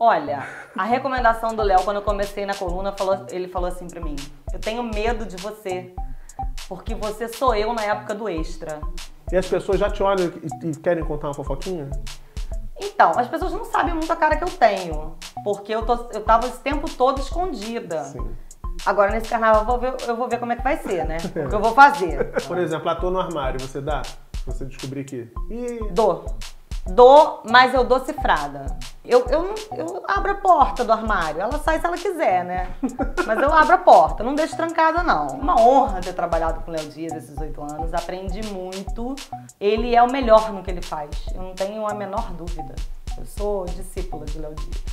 Olha, a recomendação do Léo, quando eu comecei na coluna, falou- ele falou assim pra mim: Eu tenho medo de você, porque você sou eu na época do extra. E as pessoas já te olham e, e querem contar uma fofoquinha? Então, as pessoas não sabem muito a cara que eu tenho, porque eu, tô, eu tava esse tempo todo escondida. Sim. Agora, nesse carnaval, eu vou, ver, eu vou ver como é que vai ser, né? O que eu vou fazer. Por exemplo, ator no armário, você dá? Você descobrir que. Ih, Dou. Dou, mas eu dou cifrada. Eu, eu, eu abro a porta do armário. Ela sai se ela quiser, né? Mas eu abro a porta, não deixo trancada, não. Uma honra ter trabalhado com o Léo Dias esses oito anos. Aprendi muito. Ele é o melhor no que ele faz. Eu não tenho a menor dúvida. Eu sou discípula de Léo Dias.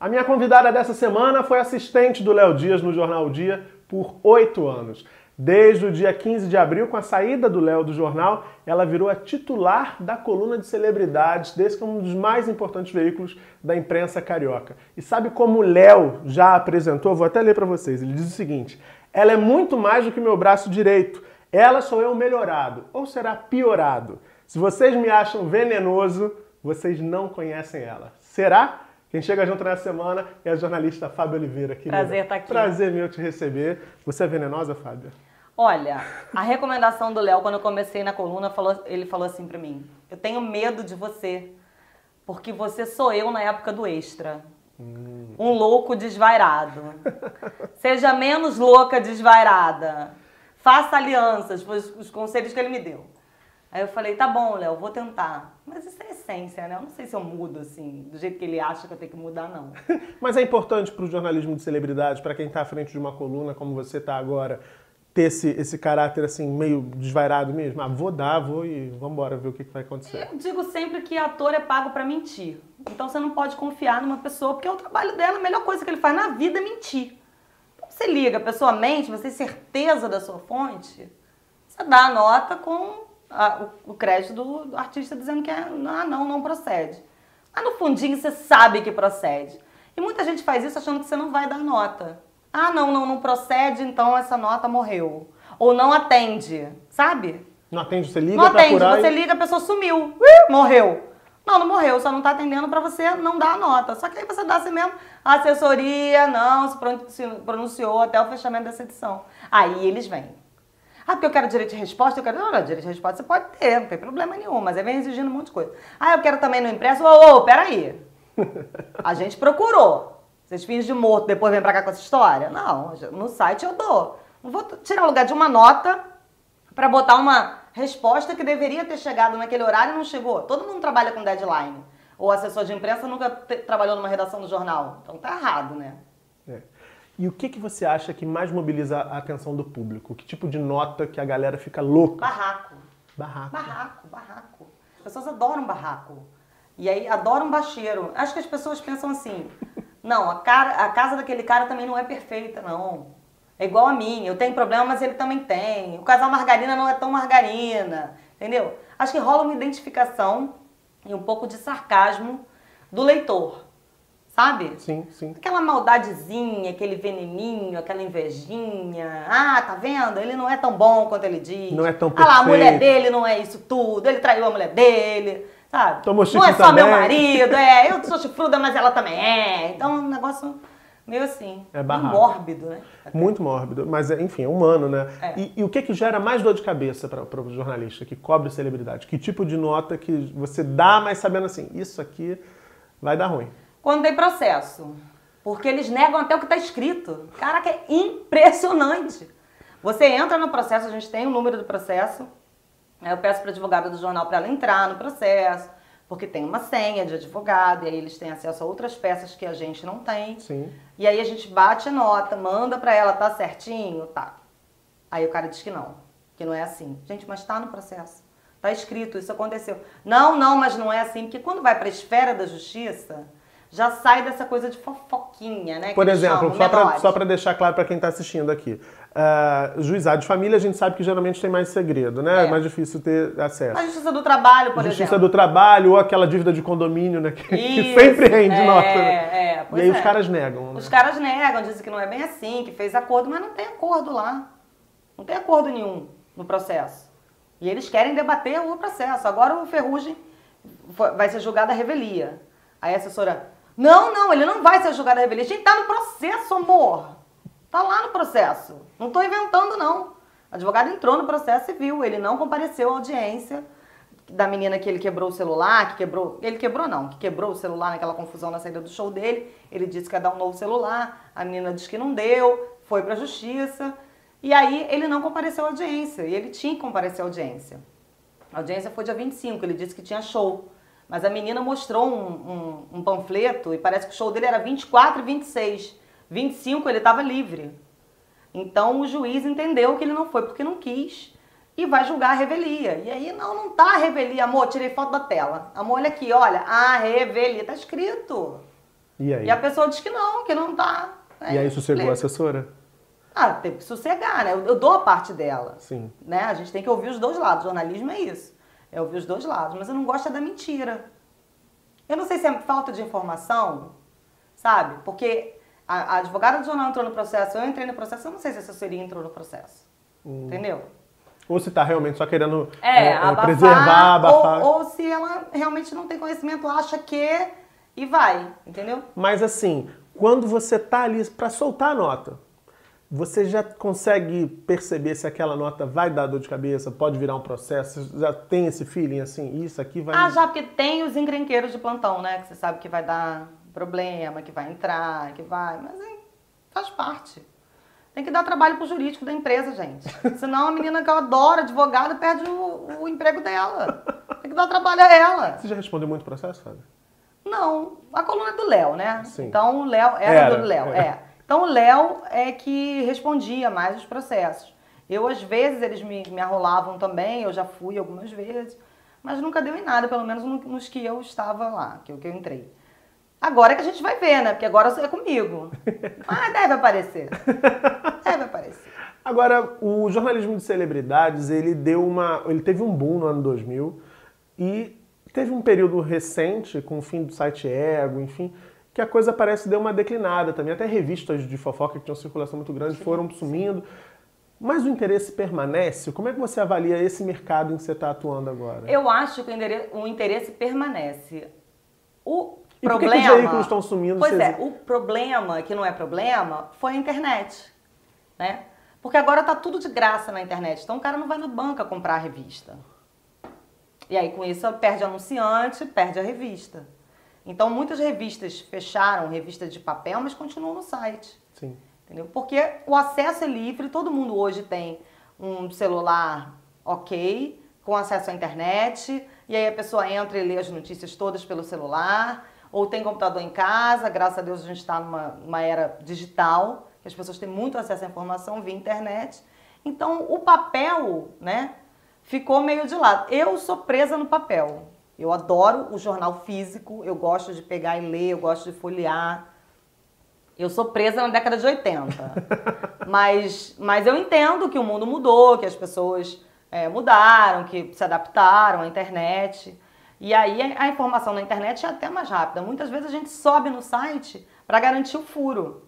A minha convidada dessa semana foi assistente do Léo Dias no Jornal Dia por oito anos. Desde o dia 15 de abril, com a saída do Léo do jornal, ela virou a titular da coluna de celebridades, desse que é um dos mais importantes veículos da imprensa carioca. E sabe como o Léo já apresentou? Vou até ler para vocês. Ele diz o seguinte: ela é muito mais do que meu braço direito. Ela sou eu melhorado, ou será piorado. Se vocês me acham venenoso, vocês não conhecem ela. Será? Quem chega junto nessa semana é a jornalista Fábio Oliveira. Querida. Prazer estar aqui. Prazer meu te receber. Você é venenosa, Fábio? Olha, a recomendação do Léo, quando eu comecei na coluna, falou- ele falou assim pra mim: Eu tenho medo de você, porque você sou eu na época do extra. Um louco desvairado. Seja menos louca desvairada. Faça alianças, foi os, os conselhos que ele me deu. Aí eu falei, tá bom, Léo, vou tentar. Mas isso é essência, né? Eu não sei se eu mudo assim, do jeito que ele acha que eu tenho que mudar, não. Mas é importante para o jornalismo de celebridade, para quem está à frente de uma coluna como você está agora, ter esse, esse caráter assim meio desvairado mesmo. Ah, vou dar, vou e vamos embora ver o que, que vai acontecer. Eu digo sempre que ator é pago pra mentir. Então você não pode confiar numa pessoa, porque é o trabalho dela, a melhor coisa que ele faz na vida é mentir. Então você liga, a pessoa mente, você tem certeza da sua fonte, você dá a nota com a- o, o crédito do, do artista dizendo que é, ah, não, não procede. Mas no fundinho você sabe que procede. E muita gente faz isso achando que você não vai dar nota. Ah, não, não, não procede, então essa nota morreu. Ou não atende, sabe? Não atende, você liga Não para atende, você e... liga, a pessoa sumiu. Morreu. Não, não morreu, só não tá atendendo pra você não dar a nota. Só que aí você dá assim mesmo, a assessoria não se pronunciou até o fechamento dessa edição. Aí eles vêm. Ah, porque eu quero direito de resposta, eu quero. Não, não, direito de resposta você pode ter, não tem problema nenhum, mas aí vem exigindo um monte de coisa. Ah, eu quero também no impresso. Ô, ô, peraí. A gente procurou. Vocês fingem de morto, depois vem pra cá com essa história? Não, no site eu dou. Não vou tirar o lugar de uma nota para botar uma resposta que deveria ter chegado naquele horário e não chegou. Todo mundo trabalha com deadline. O assessor de imprensa nunca trabalhou numa redação do jornal. Então tá errado, né? E o que, que você acha que mais mobiliza a atenção do público? Que tipo de nota que a galera fica louca? Barraco. Barraco. Barraco, barraco. As pessoas adoram barraco. E aí adoram bacheiro. Acho que as pessoas pensam assim: não, a, cara, a casa daquele cara também não é perfeita, não. É igual a minha. Eu tenho problema, mas ele também tem. O casal margarina não é tão margarina. Entendeu? Acho que rola uma identificação e um pouco de sarcasmo do leitor. Sabe? Sim, sim. Aquela maldadezinha, aquele veneninho, aquela invejinha. Ah, tá vendo? Ele não é tão bom quanto ele diz. Não é tão Ah lá, a mulher perfeito. dele não é isso tudo. Ele traiu a mulher dele, sabe? Tomou não é só também. meu marido, é. Eu sou chifruda, mas ela também é. Então é um negócio meio assim. É barraco. mórbido, né? Muito mórbido, mas é, enfim, é humano, né? É. E, e o que, que gera mais dor de cabeça para o jornalista que cobre celebridade? Que tipo de nota que você dá, mas sabendo assim, isso aqui vai dar ruim? Quando tem processo. Porque eles negam até o que está escrito. Caraca, é impressionante. Você entra no processo, a gente tem o número do processo. Aí eu peço para a advogada do jornal para ela entrar no processo, porque tem uma senha de advogado, e aí eles têm acesso a outras peças que a gente não tem. Sim. E aí a gente bate a nota, manda para ela, tá certinho? Tá. Aí o cara diz que não, que não é assim. Gente, mas tá no processo. Tá escrito, isso aconteceu. Não, não, mas não é assim, porque quando vai para a esfera da justiça, já sai dessa coisa de fofoquinha, né? que Por exemplo, só para deixar claro para quem está assistindo aqui. ah, juizado de família, a gente sabe que geralmente tem mais segredo, né? É, É. mais difícil ter acesso. A justiça do trabalho, por Justiça exemplo. do trabalho ou aquela dívida de condomínio, né? Que, que Isso, sempre rende é, nota. né? é, e pois aí é. os caras negam. Né? Os caras negam, dizem que não é bem assim, que fez acordo, mas não tem acordo lá. Não tem acordo nenhum no processo. E eles querem debater o processo. Agora o Ferrugem vai ser julgada a revelia. Aí a assessora, não, não, ele não vai ser julgado a revelia. A gente tá no processo, amor. Tá lá no processo. Não tô inventando, não. O advogado entrou no processo e viu. Ele não compareceu à audiência da menina que ele quebrou o celular, que quebrou. Ele quebrou, não, que quebrou o celular naquela confusão na saída do show dele. Ele disse que ia dar um novo celular. A menina disse que não deu, foi pra justiça. E aí ele não compareceu à audiência. E ele tinha que comparecer à audiência. A audiência foi dia 25, ele disse que tinha show. Mas a menina mostrou um, um, um, panfleto e parece que o show dele era 24 e 26. 25 ele estava livre. Então o juiz entendeu que ele não foi porque não quis e vai julgar a revelia. E aí, não, não tá a revelia, amor, tirei foto da tela. Amor, olha aqui, olha, a revelia, tá escrito. E aí? E a pessoa diz que não, que não tá. e aí sossegou a assessora? Ah, tem que sossegar, né? Eu, eu dou a parte dela. Sim. Né? A gente tem que ouvir os dois lados. O jornalismo é isso. É ouvir os dois lados. Mas eu não gosto é da mentira. Eu não sei se é falta de informação, sabe? Porque a, a advogada do jornal entrou no processo, eu entrei no processo, eu não sei se a assessoria entrou no processo. Hum. Entendeu? Ou se está realmente só querendo é, é, abafar, preservar, abafar. Ou, ou se ela realmente não tem conhecimento, acha que e vai, entendeu? Mas assim, quando você tá ali para soltar a nota, você já consegue perceber se aquela nota vai dar dor de cabeça, pode virar um processo? Já tem esse feeling assim? Isso aqui vai. Ah, já, porque tem os encrenqueiros de plantão, né? Que você sabe que vai dar problema, que vai entrar, que vai. Mas hein, faz parte. Tem que dar trabalho pro jurídico da empresa, gente. Senão a menina que eu adoro, advogada, perde o, o emprego dela. Tem que dar trabalho a ela. Você já respondeu muito processo, Fábio? Não. A coluna é do Léo, né? Sim. Então o Léo era, era do Léo, é. é. Então o Léo é que respondia mais os processos. Eu, às vezes, eles me, me arrolavam também, eu já fui algumas vezes, mas nunca deu em nada, pelo menos nos que eu estava lá, que, que eu entrei. Agora é que a gente vai ver, né? Porque agora é comigo. Ah, deve aparecer. Deve aparecer. Agora, o jornalismo de celebridades, ele deu uma. ele teve um boom no ano 2000 e teve um período recente, com o fim do site Ego, enfim, que a coisa parece deu uma declinada também. Até revistas de fofoca que tinham circulação muito grande foram sumindo. Mas o interesse permanece? Como é que você avalia esse mercado em que você está atuando agora? Eu acho que o interesse permanece. O e problema. Por que, os veículos estão sumindo? Pois é, o problema, que não é problema, foi a internet. Né? Porque agora tá tudo de graça na internet. Então o cara não vai na banca comprar a revista. E aí com isso perde anunciante, perde a revista. Então, muitas revistas fecharam, revistas de papel, mas continuam no site. Sim. Entendeu? Porque o acesso é livre, todo mundo hoje tem um celular ok, com acesso à internet, e aí a pessoa entra e lê as notícias todas pelo celular, ou tem computador em casa, graças a Deus a gente está numa, numa era digital, que as pessoas têm muito acesso à informação via internet. Então, o papel, né, ficou meio de lado. Eu sou presa no papel. Eu adoro o jornal físico, eu gosto de pegar e ler, eu gosto de folhear. Eu sou presa na década de 80. mas, mas eu entendo que o mundo mudou, que as pessoas é, mudaram, que se adaptaram à internet. E aí a informação na internet é até mais rápida. Muitas vezes a gente sobe no site para garantir o furo.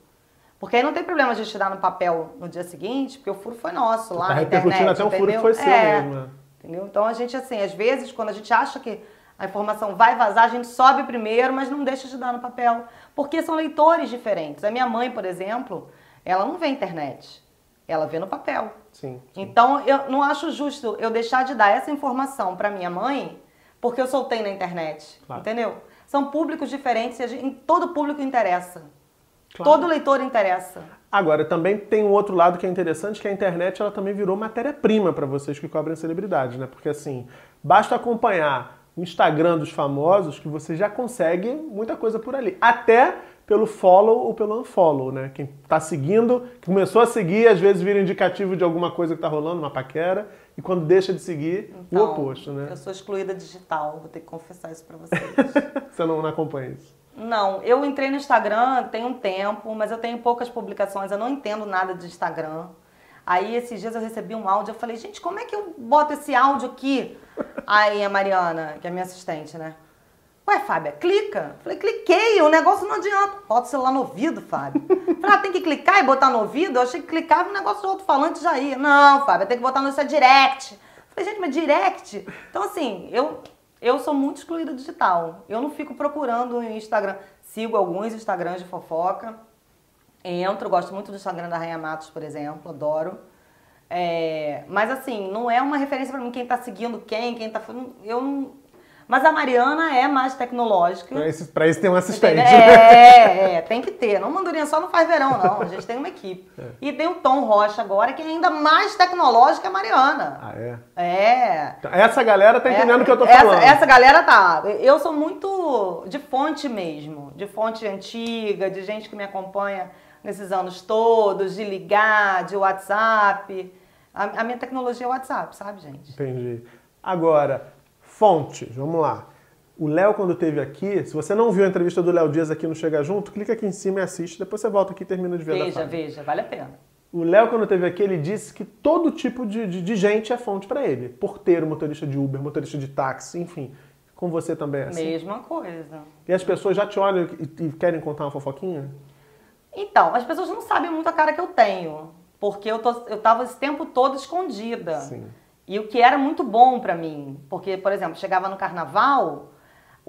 Porque aí não tem problema a gente tirar no papel no dia seguinte, porque o furo foi nosso lá tá na internet. até um furo que foi seu é, mesmo. Né? Entendeu? Então a gente, assim, às vezes, quando a gente acha que a informação vai vazar, a gente sobe primeiro, mas não deixa de dar no papel. Porque são leitores diferentes. A minha mãe, por exemplo, ela não vê internet. Ela vê no papel. Sim, sim. Então, eu não acho justo eu deixar de dar essa informação para minha mãe porque eu soltei na internet. Claro. Entendeu? São públicos diferentes e todo público interessa. Claro. Todo leitor interessa. Agora, também tem um outro lado que é interessante, que a internet ela também virou matéria-prima para vocês que cobrem celebridade, né? Porque assim, basta acompanhar o Instagram dos famosos que você já consegue muita coisa por ali. Até pelo follow ou pelo unfollow, né? Quem tá seguindo, que começou a seguir, às vezes vira indicativo de alguma coisa que tá rolando, uma paquera, e quando deixa de seguir, então, o oposto, né? Eu sou excluída digital, vou ter que confessar isso pra vocês. você não, não acompanha isso? Não, eu entrei no Instagram tem um tempo, mas eu tenho poucas publicações, eu não entendo nada de Instagram. Aí esses dias eu recebi um áudio, eu falei, gente, como é que eu boto esse áudio aqui? Aí a Mariana, que é minha assistente, né? Ué, Fábia, clica. Falei, cliquei, o negócio não adianta. Bota o celular no ouvido, Fábio. Falei, ah, tem que clicar e botar no ouvido? Eu achei que clicava o negócio do alto-falante já ia. Não, Fábio, tem que botar no seu direct. Falei, gente, mas direct? Então, assim, eu Eu sou muito excluída digital. Eu não fico procurando no Instagram. Sigo alguns Instagrams de fofoca. Entro, gosto muito do Instagram da Rainha Matos, por exemplo, adoro. É, mas assim, não é uma referência para mim quem tá seguindo quem, quem tá. Eu não. Mas a Mariana é mais tecnológica. Pra isso, pra isso tem um assistente. É, é, tem que ter. Não Mandurinha só não faz verão, não. A gente tem uma equipe. É. E tem o Tom Rocha agora, que é ainda mais tecnológico que a Mariana. Ah, é? É. Essa galera tá entendendo o que eu tô falando. Essa, essa galera tá. Eu sou muito de fonte mesmo. De fonte antiga, de gente que me acompanha nesses anos todos, de ligar, de WhatsApp. A, a minha tecnologia é o WhatsApp, sabe, gente? Entendi. Agora, fontes, vamos lá. O Léo, quando esteve aqui, se você não viu a entrevista do Léo Dias aqui no Chega Junto, clica aqui em cima e assiste, depois você volta aqui e termina de ver Veja, veja, vale a pena. O Léo, quando esteve aqui, ele disse que todo tipo de, de, de gente é fonte para ele. Porteiro, motorista de Uber, motorista de táxi, enfim. Com você também é assim? Mesma coisa. E as pessoas já te olham e, e querem contar uma fofoquinha? Então, as pessoas não sabem muito a cara que eu tenho, porque eu, tô, eu tava esse tempo todo escondida. Sim. E o que era muito bom para mim, porque, por exemplo, chegava no carnaval,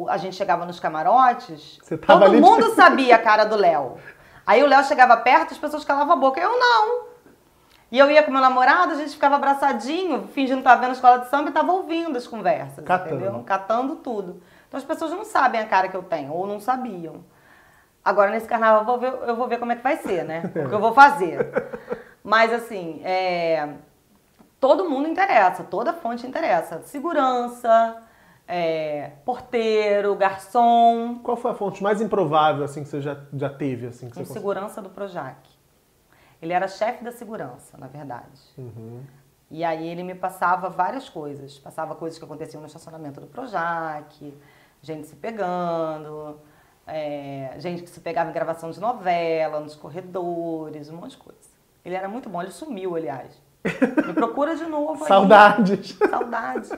a gente chegava nos camarotes, todo mundo de... sabia a cara do Léo. Aí o Léo chegava perto, as pessoas calavam a boca, eu não. E eu ia com meu namorado, a gente ficava abraçadinho, fingindo que estava vendo a escola de samba e estava ouvindo as conversas, Catando. entendeu? Catando tudo. Então as pessoas não sabem a cara que eu tenho, ou não sabiam. Agora, nesse carnaval, eu vou ver, eu vou ver como é que vai ser, né? O que eu vou fazer. Mas, assim, é, todo mundo interessa, toda fonte interessa. Segurança, é, porteiro, garçom. Qual foi a fonte mais improvável, assim, que você já, já teve? Assim, que você segurança do Projac. Ele era chefe da segurança, na verdade. Uhum. E aí ele me passava várias coisas. Passava coisas que aconteciam no estacionamento do Projac, gente se pegando é, gente que se pegava em gravação de novela, nos corredores, um monte de coisa. Ele era muito bom, ele sumiu, aliás. Me procura de novo. Saudades. Saudades.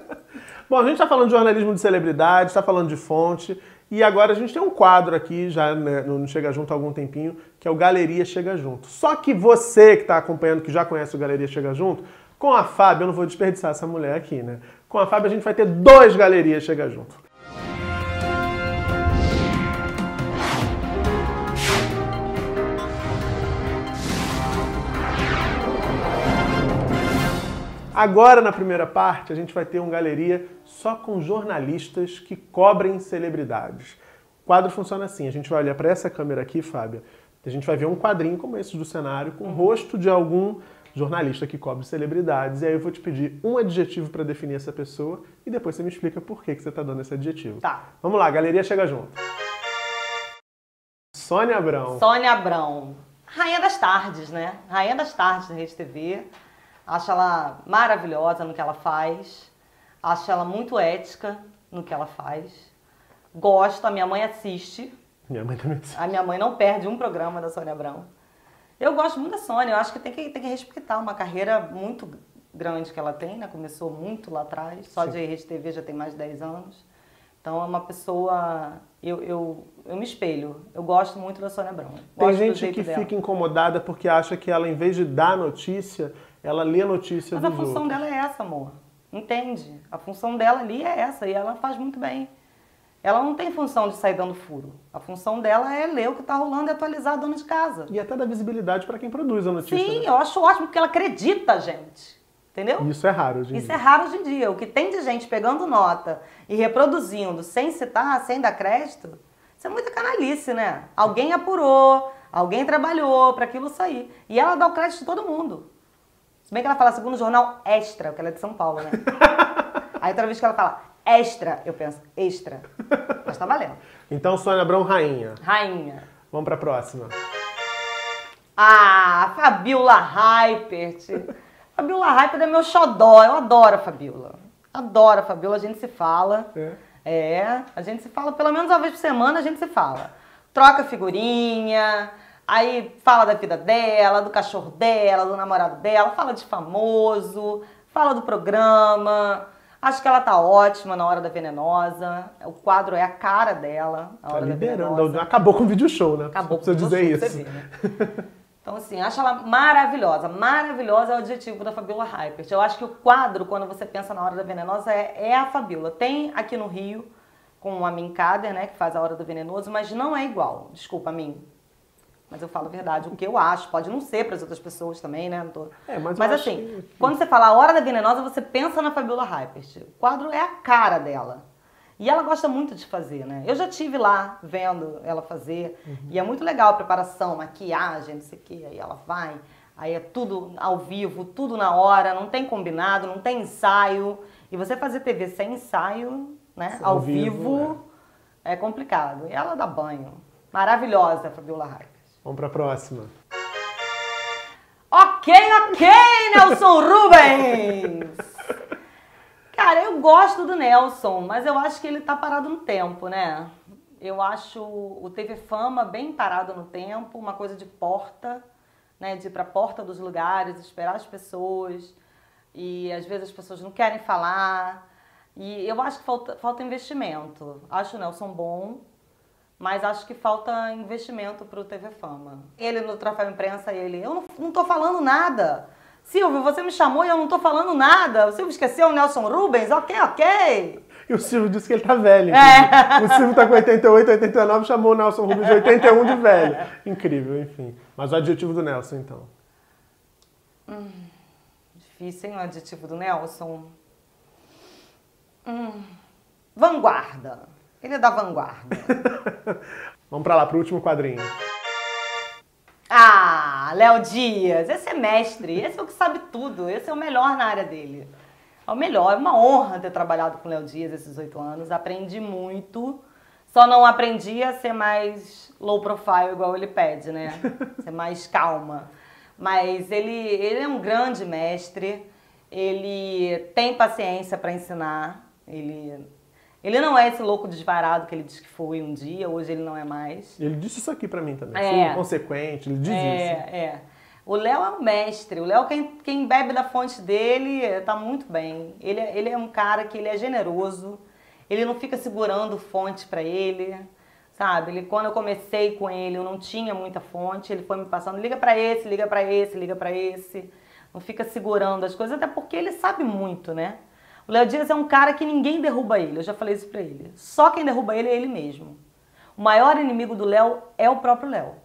bom, a gente está falando de jornalismo de celebridade, está falando de fonte. E agora a gente tem um quadro aqui, já né, no Chega Junto há algum tempinho, que é o Galeria Chega Junto. Só que você que está acompanhando, que já conhece o Galeria Chega Junto, com a Fábio, eu não vou desperdiçar essa mulher aqui, né? Com a Fábio a gente vai ter dois Galerias Chega Junto. Agora, na primeira parte, a gente vai ter um galeria só com jornalistas que cobrem celebridades. O quadro funciona assim: a gente vai olhar para essa câmera aqui, Fábia, a gente vai ver um quadrinho como esse do cenário com o rosto de algum jornalista que cobre celebridades. E aí eu vou te pedir um adjetivo para definir essa pessoa e depois você me explica por que, que você está dando esse adjetivo. Tá. Vamos lá, galeria chega junto. Sônia Abrão. Sônia Abrão. Rainha das tardes, né? Rainha das tardes da Rede TV. Acho ela maravilhosa no que ela faz. Acho ela muito ética no que ela faz. Gosto, a minha mãe assiste. Minha mãe também assiste. A minha mãe não perde um programa da Sônia Abrão. Eu gosto muito da Sônia, eu acho que tem que, tem que respeitar uma carreira muito grande que ela tem, né? Começou muito lá atrás, só Sim. de Rede TV já tem mais de 10 anos. Então é uma pessoa. Eu, eu, eu me espelho. Eu gosto muito da Sônia Abrão. Tem gente que dela. fica incomodada porque acha que ela, em vez de dar notícia, ela lê a notícia Mas a função outros. dela é essa, amor. Entende? A função dela ali é essa e ela faz muito bem. Ela não tem função de sair dando furo. A função dela é ler o que está rolando e atualizar a dona de casa. E até dar visibilidade para quem produz a notícia. Sim, né? eu acho ótimo porque ela acredita, gente. Entendeu? Isso é raro hoje em Isso dia. é raro hoje em dia. O que tem de gente pegando nota e reproduzindo sem citar, sem dar crédito, isso é muita canalice, né? Alguém apurou, alguém trabalhou para aquilo sair. E ela dá o crédito de todo mundo. Se bem que ela fala segundo jornal extra, porque ela é de São Paulo, né? Aí outra vez que ela fala extra, eu penso extra. Mas tá valendo. Então, Sônia Abrão, rainha. Rainha. Vamos pra próxima. Ah, Fabiola Hypert. Fabiola Hypert é meu xodó. Eu adoro a Fabiola. Adoro a Fabiola, a gente se fala. É. É, a gente se fala pelo menos uma vez por semana, a gente se fala. Troca figurinha, Aí fala da vida dela, do cachorro dela, do namorado dela, fala de famoso, fala do programa. Acho que ela tá ótima na Hora da Venenosa. O quadro é a cara dela. A tá Hora liberando. da Venenosa. Acabou com o vídeo show, né? Acabou com o vídeo dizer isso. Ver, né? Então, assim, acho ela maravilhosa. Maravilhosa é o adjetivo da Fabiola Hypert. Eu acho que o quadro, quando você pensa na Hora da Venenosa, é, é a Fabiola. Tem aqui no Rio, com a Min Kader, né, que faz a Hora do Venenoso, mas não é igual. Desculpa, Min. Mas eu falo a verdade, o que eu acho. Pode não ser para as outras pessoas também, né? Não tô... É, mas, mas assim, que- quando você fala a Hora da Venenosa, você pensa na Fabiola Hypert. O quadro é a cara dela. E ela gosta muito de fazer, né? Eu já tive lá vendo ela fazer. E é muito legal a preparação, maquiagem, não sei o quê. Aí ela vai, aí é tudo ao vivo, tudo na hora, não tem combinado, não tem ensaio. E você fazer TV sem ensaio, né? Ao Ao vivo, vivo, é. complicado. E ela dá banho. Maravilhosa, a Fabiola Hypert. Vamos pra próxima. Ok, ok, Nelson Rubens! Cara, eu gosto do Nelson, mas eu acho que ele tá parado no tempo, né? Eu acho o TV Fama bem parado no tempo, uma coisa de porta, né? De ir pra porta dos lugares, esperar as pessoas. E às vezes as pessoas não querem falar. E eu acho que falta, falta investimento. Acho o Nelson bom, mas acho que falta investimento pro TV Fama. Ele no troféu imprensa, ele, eu não, tô falando nada. Silvio, você me chamou e eu não tô falando nada. O Silvio esqueceu o Nelson Rubens? Ok, ok. E o Silvio disse que ele tá velho. É. O Silvio tá com 88, 89, chamou o Nelson Rubens de 81 de velho. Incrível, enfim. Mas o adjetivo do Nelson, então. Difícil, hein, o adjetivo do Nelson? Hum, vanguarda. Ele é da vanguarda. Vamos pra lá, pro último quadrinho. Ah, Léo Dias, esse é mestre, esse é o que sabe tudo, esse é o melhor na área dele. É o melhor, é uma honra ter trabalhado com o Léo Dias esses oito anos, aprendi muito, só não aprendi a ser mais low profile igual ele pede, né? Ser mais calma. Mas ele, ele é um grande mestre, ele tem paciência para ensinar, ele, ele não é esse louco desvarado que ele diz que foi um dia, hoje ele não é mais. Ele disse isso aqui pra mim também. É. Sou inconsequente, ele diz isso. É, é. O Léo é um mestre. O Léo, quem, quem bebe da fonte dele, tá muito bem. Ele, é- ele é um cara que ele é generoso. Ele não fica segurando fonte pra ele, sabe? Ele, quando eu comecei com ele, eu não tinha muita fonte. Ele foi me passando, liga pra esse, liga pra esse, liga pra esse. Não fica segurando as coisas, até porque ele sabe muito, né? O Léo Dias é um cara que ninguém derruba ele. Eu já falei isso pra ele. Só quem derruba ele é ele mesmo. O maior inimigo do Léo é o próprio Léo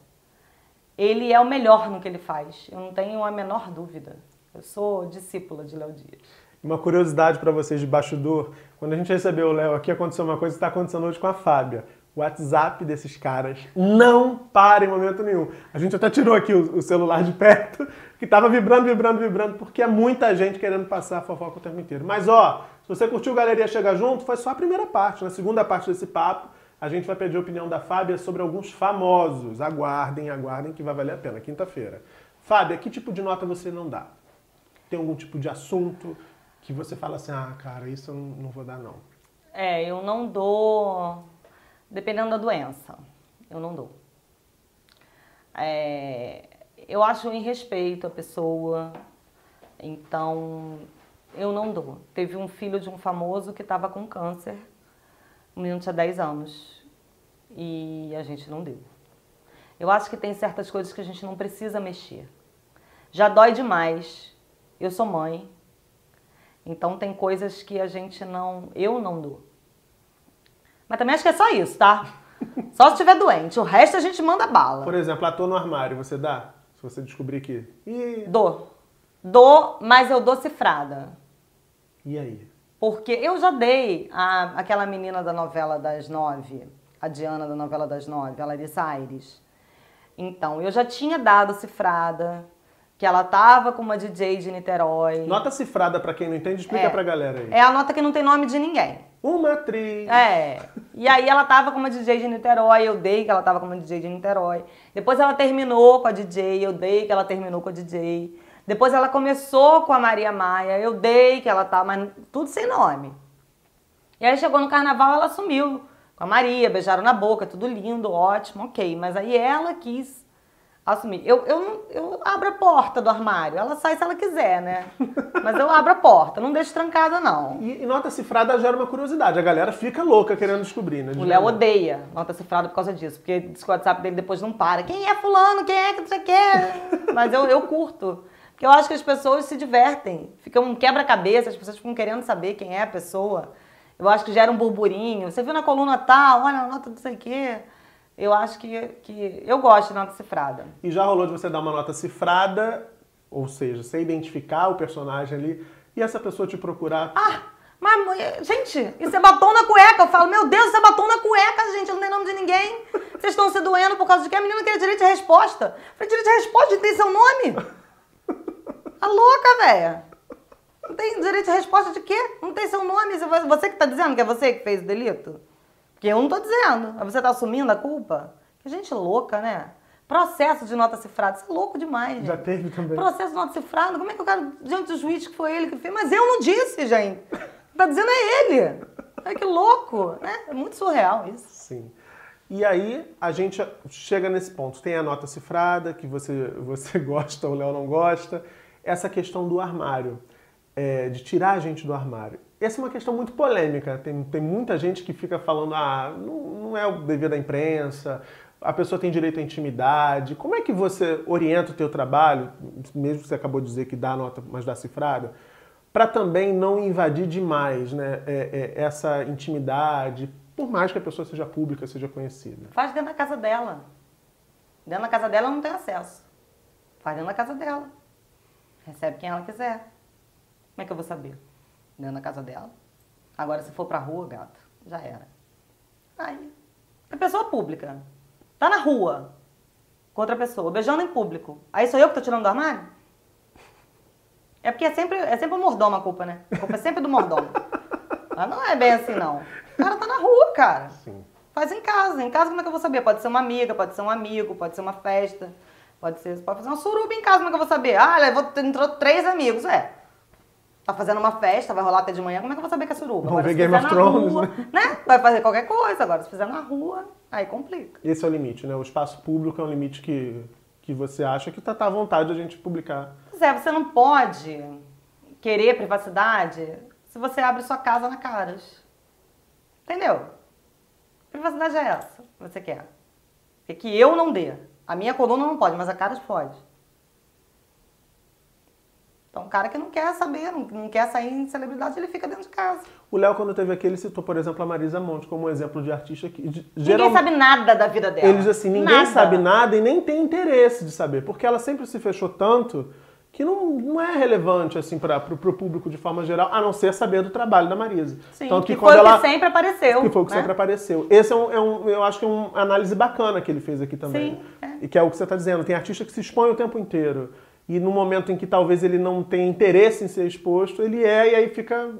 ele é o melhor no que ele faz. Eu não tenho a menor dúvida. Eu sou discípula de Léo Dias. Uma curiosidade pra vocês de bastidor, quando a gente recebeu o Léo aqui, aconteceu uma coisa que está acontecendo hoje com a Fábia. WhatsApp desses caras não para em momento nenhum. A gente até tirou aqui o, o celular de perto, que tava vibrando, vibrando, vibrando, porque é muita gente querendo passar a fofoca o tempo inteiro. Mas ó, se você curtiu Galeria Chega Junto, foi só a primeira parte. Na segunda parte desse papo, a gente vai pedir a opinião da Fábia sobre alguns famosos. Aguardem, aguardem que vai valer a pena, quinta-feira. Fábia, que tipo de nota você não dá? Tem algum tipo de assunto que você fala assim, ah, cara, isso eu não vou dar não. É, eu não dou. Dependendo da doença, eu não dou. É, eu acho em respeito a pessoa, então eu não dou. Teve um filho de um famoso que estava com câncer, o menino tinha 10 anos e a gente não deu. Eu acho que tem certas coisas que a gente não precisa mexer. Já dói demais. Eu sou mãe, então tem coisas que a gente não. Eu não dou. Mas também acho que é só isso, tá? Só se estiver doente. O resto a gente manda bala. Por exemplo, ator no armário, você dá? Se você descobrir que... Ih, Dou. Dou, mas eu dou cifrada. e aí? Porque eu já dei a, aquela menina da novela das nove, a Diana da novela das nove, a Larissa Aires. Então, eu já tinha dado cifrada, que ela tava com uma DJ de Niterói. Nota cifrada pra quem não entende, explica É. pra galera aí. É a nota que não tem nome de ninguém. Uma atriz. É. E aí ela tava com uma DJ de Niterói, eu dei que ela tava com uma DJ de Niterói. Depois ela terminou com a DJ, eu dei que ela terminou com a DJ. Depois ela começou com a Maria Maia, eu dei que ela tá, mas tudo sem nome. E aí chegou no carnaval, ela sumiu com a Maria, beijaram na boca, tudo lindo, ótimo, ok. Mas aí ela quis assumir. Eu, eu, eu abro a porta do armário. Ela sai se ela quiser, né? Mas eu abro a porta, não deixo trancada, não. E, e nota cifrada gera uma curiosidade. A galera fica louca querendo descobrir, né? O Léo odeia nota cifrada por causa disso, porque diz que o WhatsApp dele depois não para. Quem é fulano? Quem é que você quer? Mas eu, eu curto. Porque eu acho que as pessoas se divertem. Fica um quebra-cabeça, as pessoas ficam querendo saber quem é a pessoa. Eu acho que gera um burburinho. Você viu na coluna tal, olha a nota não sei o quê. Eu acho que, que. Eu gosto de nota cifrada. E já rolou de você dar uma nota cifrada, ou seja, você identificar o personagem ali e essa pessoa te procurar. Ah, mas, gente, isso é batom na cueca. Eu falo, meu Deus, isso é batom na cueca, gente. Não tem nome de ninguém. Vocês estão se doendo por causa de que a menina quer direito de resposta. Eu falei, direito de resposta, tem seu nome? Tá louca, velha. Não tem direito de resposta de quê? Não tem seu nome. Você que tá dizendo que é você que fez o delito? Porque eu não tô dizendo. Mas você tá assumindo a culpa? Que gente louca, né? Processo de nota cifrada. Isso é louco demais, Já gente. teve também. Processo de nota cifrada. Como é que eu quero, diante do juiz, que foi ele que fez? Mas eu não disse, gente. Tá dizendo é ele. Ai, que louco, né? É muito surreal isso. Sim. E aí a gente chega nesse ponto. Tem a nota cifrada, que você, você gosta, o Léo não gosta. Essa questão do armário, é, de tirar a gente do armário. Essa é uma questão muito polêmica. Tem, tem muita gente que fica falando, ah, não, não é o dever da imprensa, a pessoa tem direito à intimidade. Como é que você orienta o teu trabalho, mesmo que você acabou de dizer que dá nota, mas dá cifrada, para também não invadir demais né, é- é- essa intimidade, por mais que a pessoa seja pública, seja conhecida. Faz dentro da casa dela. Dentro da casa dela ela não tem acesso. Faz dentro da casa dela. Recebe quem ela quiser. Como é que eu vou saber? Dentro da casa dela. Agora, se for pra rua, gata, já era. Aí. É pessoa pública. Tá na rua com outra pessoa, beijando em público. Aí sou eu que tô tirando do armário? É porque é sempre, é sempre o mordomo a culpa, né? A culpa é sempre do mordomo. Mas não é bem assim, não. O cara tá na rua, cara. Sim. Faz em casa. Em casa, como é que eu vou saber? Pode ser uma amiga, pode ser um amigo, pode ser uma festa, pode ser. Pode fazer uma suruba em casa, como é que eu vou saber? Ah, levou, entrou três amigos, é. Tá fazendo uma festa, vai rolar até de manhã, como é que eu vou saber que é suruba? Vamos ver se Game of Thrones, rua, né? Vai fazer qualquer coisa. Agora, se fizer na rua, aí complica. Esse é o limite, né? O espaço público é um limite que, que você acha que tá, tá à vontade a gente publicar. Pois é, você não pode querer privacidade se você abre sua casa na caras. Entendeu? Privacidade é essa que você quer. É que eu não dê. A minha coluna não pode, mas a caras pode. Então, o cara que não quer saber, não, não quer sair em celebridade, ele fica dentro de casa. O Léo, quando teve aqui, ele citou, por exemplo, a Marisa Monte como um exemplo de artista que. de- Ninguém geral- sabe nada da vida dela. Ele diz assim: ninguém Nada. sabe nada e nem tem interesse de saber, porque ela sempre se fechou tanto que não, não é relevante assim para o público de forma geral, a não ser saber do trabalho da Marisa. Sim, Tanto que, que, foi quando o ela que sempre apareceu. que foi o que né? sempre apareceu. Esse é um, é um- eu acho que é uma análise bacana que ele fez aqui também. Sim, é. E que é o que você está dizendo. Tem artista que se expõe o tempo inteiro. E no momento em que talvez ele não tenha interesse em ser exposto, ele é e aí fica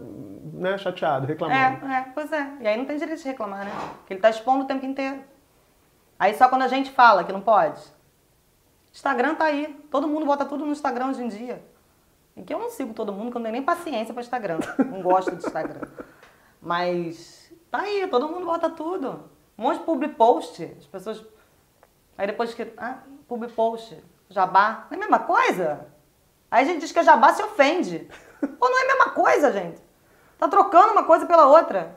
né, chateado, reclamando. É, é, pois é. E aí não tem direito de reclamar, né? Porque ele tá expondo o tempo inteiro. Aí só quando a gente fala que não pode. Instagram tá aí. Todo mundo bota tudo no Instagram hoje em dia. E que eu não sigo todo mundo, que eu não tenho nem paciência para Instagram. Não gosto de Instagram. Mas tá aí, todo mundo bota tudo. Um monte de public post. As pessoas. Aí depois que. Ah, public post. Jabá. Não é a mesma coisa? Aí a gente diz que é jabá se ofende. Pô, não é a mesma coisa, gente. Tá trocando uma coisa pela outra.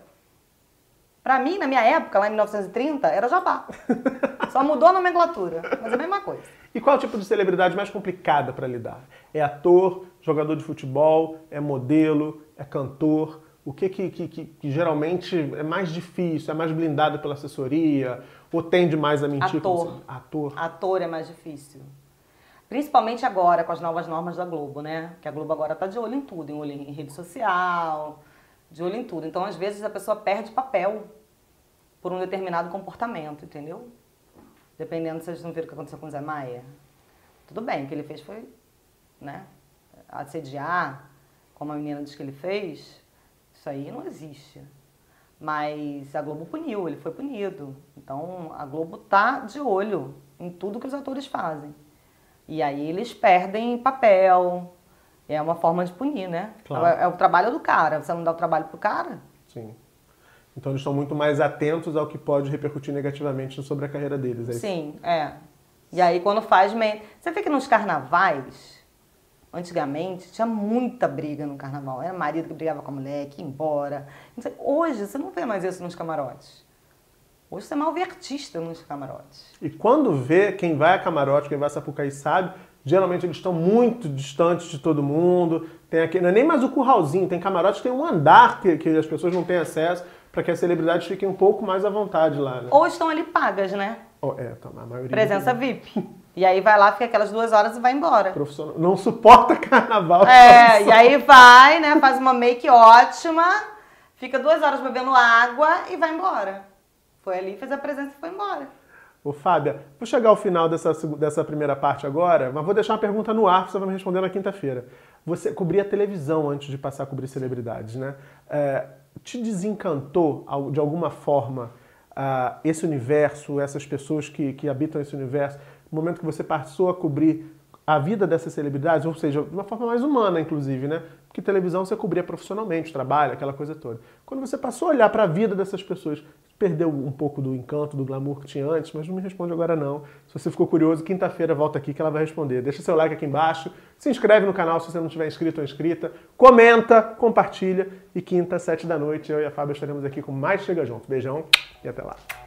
Pra mim, na minha época, lá em 1930, era jabá. Só mudou a nomenclatura, mas é a mesma coisa. E qual é o tipo de celebridade mais complicada para lidar? É ator, jogador de futebol, é modelo, é cantor? O que que, que, que- que geralmente é mais difícil, é mais blindado pela assessoria? Ou tende mais a mentir? Ator. Ator. Ator é mais difícil. Principalmente agora, com as novas normas da Globo, né? Que a Globo agora tá de olho em tudo, em olho em rede social, de olho em tudo. Então, às vezes, a pessoa perde papel por um determinado comportamento, entendeu? Dependendo, vocês não viram o que aconteceu com o Zé Maia? Tudo bem, o que ele fez foi, né? Assediar, como a menina diz que ele fez, isso aí não existe. Mas a Globo puniu, ele foi punido. Então a Globo tá de olho em tudo que os atores fazem. E aí eles perdem papel. É uma forma de punir, né? Claro. É, é o trabalho do cara. Você não dá o trabalho pro cara? Sim. Então eles estão muito mais atentos ao que pode repercutir negativamente sobre a carreira deles. É? Sim, é. E aí quando faz... Você vê que nos carnavais, antigamente, tinha muita briga no carnaval. Era marido que brigava com a mulher, que ia embora. Hoje você não vê mais isso nos camarotes. Hoje você é mal ver artista nos camarotes. E quando vê quem vai a camarote, quem vai a Sapucaí sabe, geralmente eles estão muito distantes de todo mundo. Tem aqui, não é nem mais o curralzinho, tem camarote, tem um andar que, que as pessoas não têm acesso para que as celebridades fiquem um pouco mais à vontade lá. Né? Ou estão ali pagas, né? Oh, é, tá, a maioria. Presença VIP. E aí vai lá, fica aquelas duas horas e vai embora. Profissional. Não suporta carnaval. É, e aí vai, né? Faz uma make ótima, fica duas horas bebendo água e vai embora. Foi ali, fez a presença e foi embora. Ô, Fábia, vou chegar ao final dessa, dessa primeira parte agora, mas vou deixar uma pergunta no ar, você vai me responder na quinta-feira. Você cobria televisão antes de passar a cobrir celebridades, né? É, te desencantou, de alguma forma, uh, esse universo, essas pessoas que, que habitam esse universo, no momento que você passou a cobrir a vida dessas celebridades, ou seja, de uma forma mais humana, inclusive, né? Porque televisão você cobria profissionalmente, trabalho, aquela coisa toda. Quando você passou a olhar para a vida dessas pessoas, perdeu um pouco do encanto, do glamour que tinha antes, mas não me responde agora não. Se você ficou curioso, quinta-feira volta aqui que ela vai responder. Deixa seu like aqui embaixo, se inscreve no canal se você não tiver inscrito ou inscrita, comenta, compartilha e quinta, sete da noite, eu e a Fábio estaremos aqui com mais Chega Junto. Beijão e até lá.